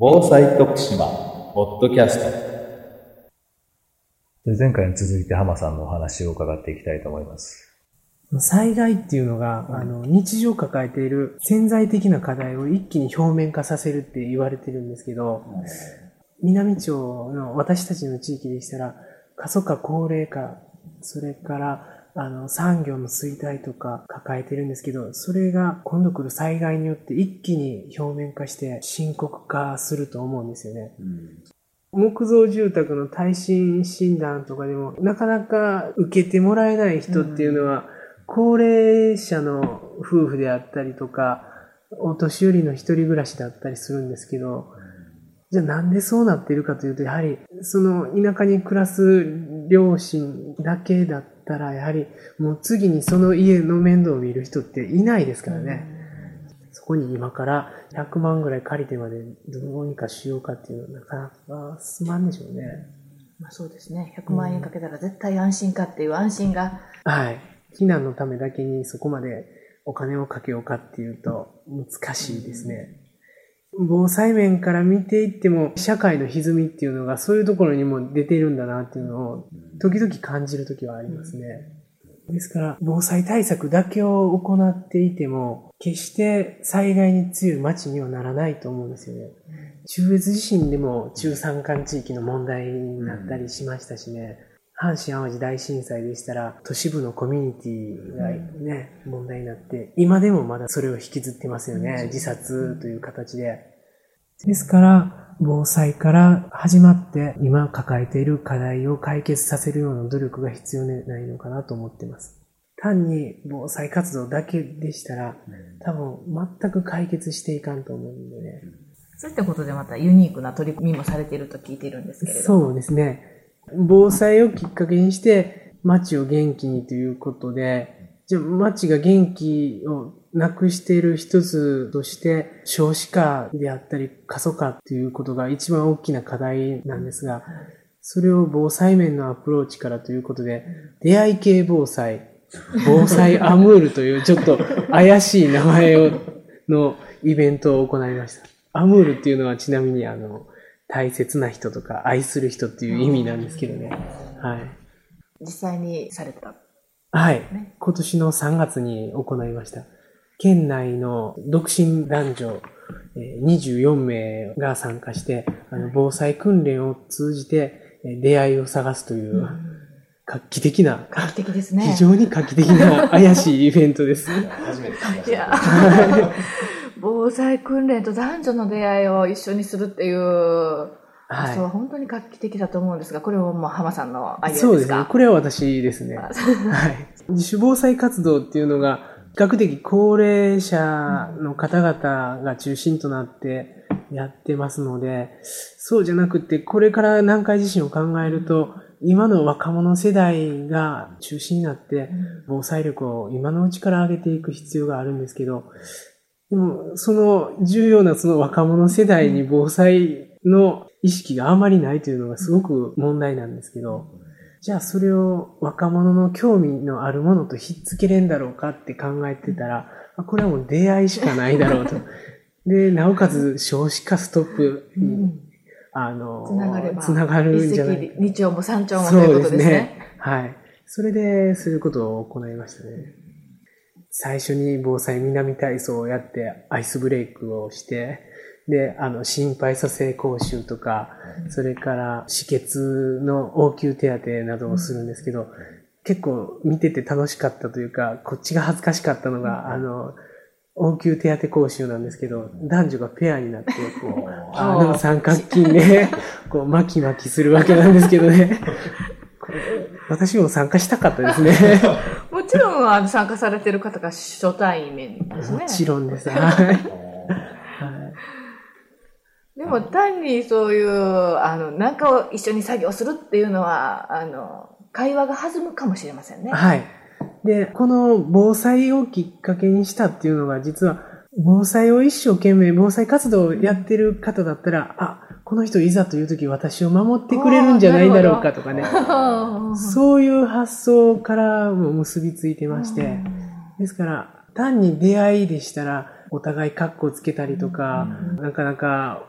防災徳島ポッドキャストで前回に続いて浜さんのお話を伺っていきたいと思います。災害っていうのが、あの、日常抱えている潜在的な課題を一気に表面化させるって言われてるんですけど、南町の私たちの地域でしたら、過疎化、高齢化、それから、あの、産業の衰退とか抱えてるんですけど、それが今度来る災害によって一気に表面化して深刻化すると思うんですよね。木造住宅の耐震診断とかでも、なかなか受けてもらえない人っていうのは、高齢者の夫婦であったりとか、お年寄りの一人暮らしだったりするんですけど、じゃあなんでそうなっているかというと、やはり、その田舎に暮らす両親だけだったら、やはりもう次にその家の面倒を見る人っていないですからね。そこに今から100万ぐらい借りてまでどうにかしようかっていうのはなかなか進まんでしょうね。まあそうですね。100万円かけたら絶対安心かっていう安心が、はい。避難のためだけにそこまでお金をかけようかっていうと難しいですね。防災面から見ていっても社会の歪みっていうのがそういうところにも出てるんだなっていうのを時々感じるときはありますね。ですから防災対策だけを行っていても決して災害に強い町にはならないと思うんですよね。中越地震でも中山間地域の問題になったりしましたしね。阪神淡路大震災でしたら、都市部のコミュニティがね、問題になって、今でもまだそれを引きずってますよね。自殺という形で。ですから、防災から始まって、今抱えている課題を解決させるような努力が必要ないのかなと思ってます。単に防災活動だけでしたら、多分全く解決していかんと思うんでね。そういったことでまたユニークな取り組みもされていると聞いているんですけれども。そうですね。防災をきっかけにして、街を元気にということで、じゃあ街が元気をなくしている一つとして、少子化であったり過疎化ということが一番大きな課題なんですが、それを防災面のアプローチからということで、出会い系防災、防災アムールというちょっと怪しい名前をのイベントを行いました。アムールっていうのはちなみにあの、大切な人とか愛する人っていう意味なんですけどね。はい。実際にされた。はい。今年の3月に行いました。県内の独身男女えー24名が参加して、あの防災訓練を通じてえー出会いを探すという画期的な、画期的ですね。非常に画期的な怪しいイベントです。初めて聞きましい や、防災訓練と男女の出会いを一緒にするっていう、はいそう本当に画期的だと思うんですが、これはもう浜さんのアイデアそうですすね。でかこれは私ですね。はい。自主防災活動っていうのが、比較的高齢者の方々が中心となってやってますので、そうじゃなくて、これから南海地震を考えると、今の若者世代が中心になって、防災力を今のうちから上げていく必要があるんですけど、でも、その重要なその若者世代に防災の意識があまりないというのがすごく問題なんですけど、じゃあそれを若者の興味のあるものとひっつけれんだろうかって考えてたら、あこれはもう出会いしかないだろうと。で、なおかつ少子化ストップに、あの、つながれば、つながるんじゃない二鳥も三鳥もということですね。はい。それで、そういうことを行いましたね。最初に防災南体操をやって、アイスブレイクをして、で、あの、心肺蘇生講習とか、それから止血の応急手当などをするんですけど、結構見てて楽しかったというか、こっちが恥ずかしかったのが、あの、応急手当講習なんですけど、男女がペアになって、こう、あの三角筋で、こう、巻き巻きするわけなんですけどね。私も参加したかったですね。もちろんあの参加されている方が初対面ですね。もちろんです。はい。でも単にそういう、あの、なんかを一緒に作業するっていうのは、あの、会話が弾むかもしれませんね。はい。で、この防災をきっかけにしたっていうのが、実は、防災を一生懸命、防災活動をやってる方だったら、あ、この人いざという時私を守ってくれるんじゃないだろうかとかね。そういう発想からも結びついてまして、ですから、単に出会いでしたら、お互いカッコつけたりとか、なかなか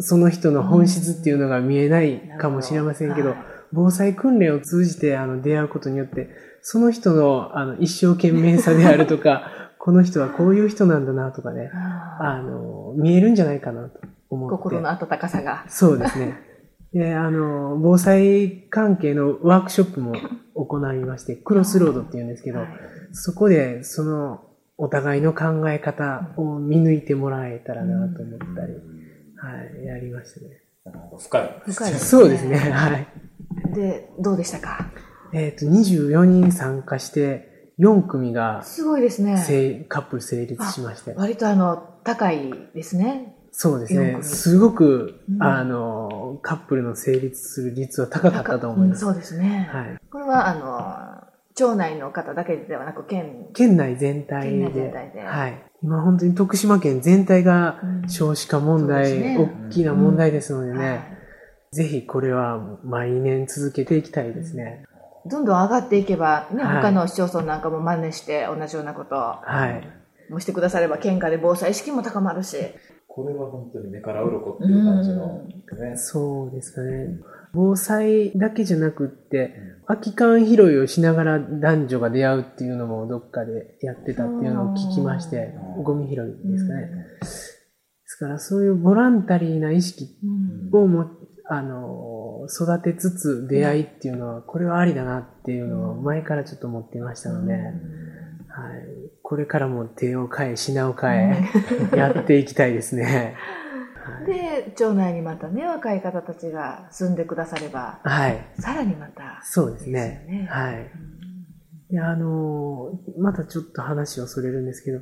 その人の本質っていうのが見えないかもしれませんけど、はい防災訓練を通じてあの出会うことによって、その人のあの一生懸命さであるとか、この人はこういう人なんだなとかね、あの、見えるんじゃないかなと思って。心の温かさが。そうですね。で、あの、防災関係のワークショップも行いまして、クロスロードって言うんですけど、はいそこでそのお互いの考え方を見抜いてもらえたらなと思ったり、はい、やりましたね。深い。深いですそうですね、はい。で、どうでしたか？えっ、と、24人参加して、4組がすごいですね。成カップル成立しまして。割とあの、高いですね。そうです4ね。組すごく、うんあの、カップルの成立する率は高かったと思います。うんそうですね。はい。これは、あの、町内の方だけではなく、県、県内全体で。全体ではい。今本当に徳島県全体がうん少子化問題、そうですね大きな問題ですのでね、はいぜひこれは毎年続けていきたいですね。どんどん上がっていけば、ね、はい他の市町村なんかも真似して同じようなことはい。もしてくだされば、県下で防災意識も高まるし。これは本当に目から鱗っていう感じの、ね。そうですかね。防災だけじゃなくって、空き缶拾いをしながら男女が出会うっていうのもどっかでやってたっていうのを聞きましてう、んゴミ拾いですかね。ですからそういうボランタリーな意識うんをも、あの、育てつつ出会いっていうのは、これはありだなっていうのを前からちょっと思ってましたので、はい。これからも手を変え、品を変え、やっていきたいですね。はい。で、町内にまたね、若い方たちが住んでくだされば、はい。さらにまた。そうですね。ねはい。で、あのーまたちょっと話をそれるんですけど、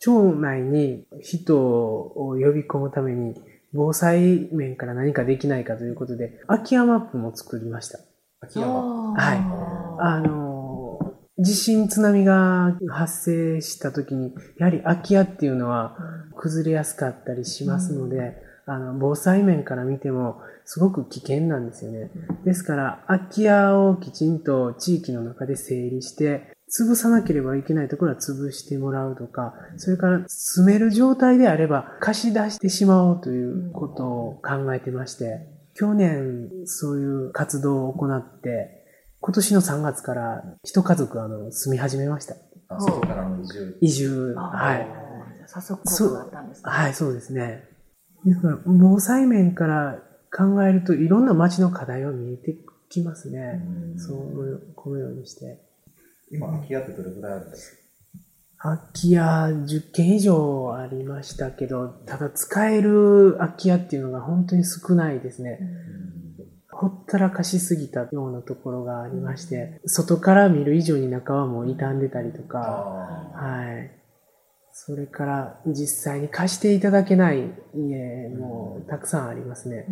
町内に人を呼び込むために、防災面から何かできないかということで、空き家マップも作りました。秋山。はいあのー地震津波が発生した時に、やはり空き家っていうのは崩れやすかったりしますので、あの、防災面から見てもすごく危険なんですよね。ですから、空き家をきちんと地域の中で整理して、潰さなければいけないところは潰してもらうとか、それから住める状態であれば貸し出してしまおうということを考えてまして、去年そういう活動を行って、今年の3月から一家族あの住み始めました。あ外からの移住。移住。あはい。早速効果があったんですね。はい、そうですね。ですから、防災面から考えるといろんな街の課題は見えてきますね。そう、このようにして。今、空き家ってどれぐらいあるんです空き家10軒以上ありましたけど、ただ使える空き家っていうのが本当に少ないですね。ほったらかしすぎたようなところがありまして、外から見る以上に中はもう傷んでたりとか、あはい。それから実際に貸していただけない家もたくさんありますね。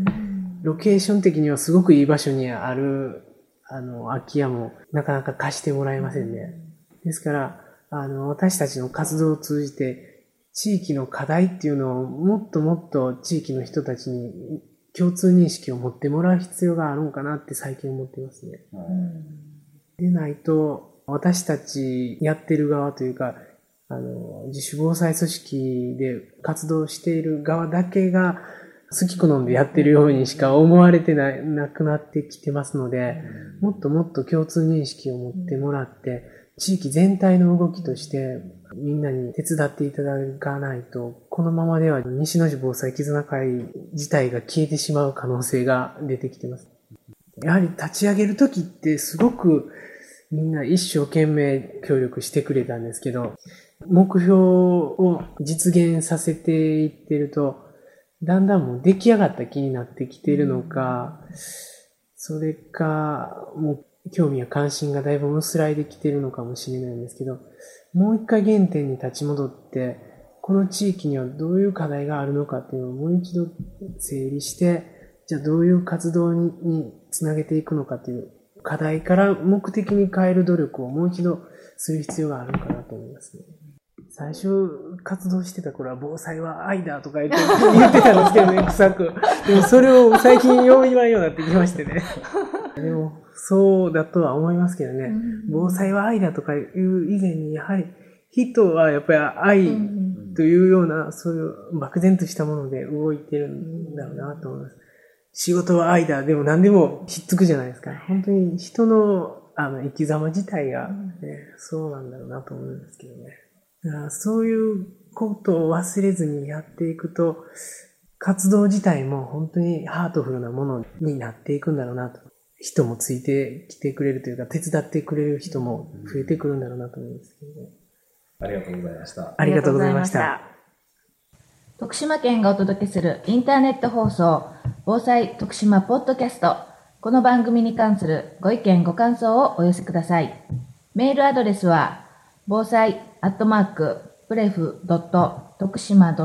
ロケーション的にはすごくいい場所にある、あの、空き家もなかなか貸してもらえませんね。ですから、あの、私たちの活動を通じて、地域の課題っていうのをもっともっと地域の人たちに共通認識を持ってもらう必要があるのかなって最近思ってますね。あ。でないと、私たちやってる側というか、あの、自主防災組織で活動している側だけが好き好んでやってるようにしか思われてななくなってきてますので、もっともっと共通認識を持ってもらって、地域全体の動きとしてみんなに手伝っていただかないと、このままでは西野市防災絆会自体が消えてしまう可能性が出てきてます。やはり立ち上げるときってすごくみんな一生懸命協力してくれたんですけど、目標を実現させていってると、だんだんもう出来上がった気になってきてるのか、それか、もう興味や関心がだいぶ薄らいできてるのかもしれないんですけど、もう一回原点に立ち戻って、この地域にはどういう課題があるのかっていうのをもう一度整理して、じゃあどういう活動ににつなげていくのかっていう課題から目的に変える努力をもう一度する必要があるのかなと思いますね。最初活動してた頃は防災は愛だとか言って言ってたんですけどね、臭く。でもそれを最近よう言わんようになってきましてね。でもそうだとは思いますけどね。防災は愛だとかいう以前にやはり人はやっぱり愛というような、そういう漠然としたもので動いてるんだろうなと思います。仕事は愛だ。でも何でもひっつくじゃないですか。本当に人のあの生き様自体が、ね、そうなんだろうなと思うんですけどね。だからそういうことを忘れずにやっていくと、活動自体も本当にハートフルなものになっていくんだろうなと。人もついてきてくれるというか、手伝ってくれる人も増えてくるんだろうなと思うんですけどね。ありがとうございました。ありがとうございました。徳島県がお届けするインターネット放送、防災徳島ポッドキャスト。この番組に関するご意見ご感想をお寄せください。メールアドレスは、防災アットマーク、プレフドット徳島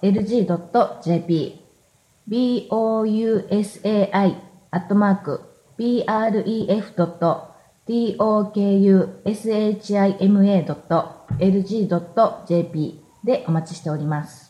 .lg.jp、bousai アットマーク、pref.tokushima.lg.jp でお待ちしております。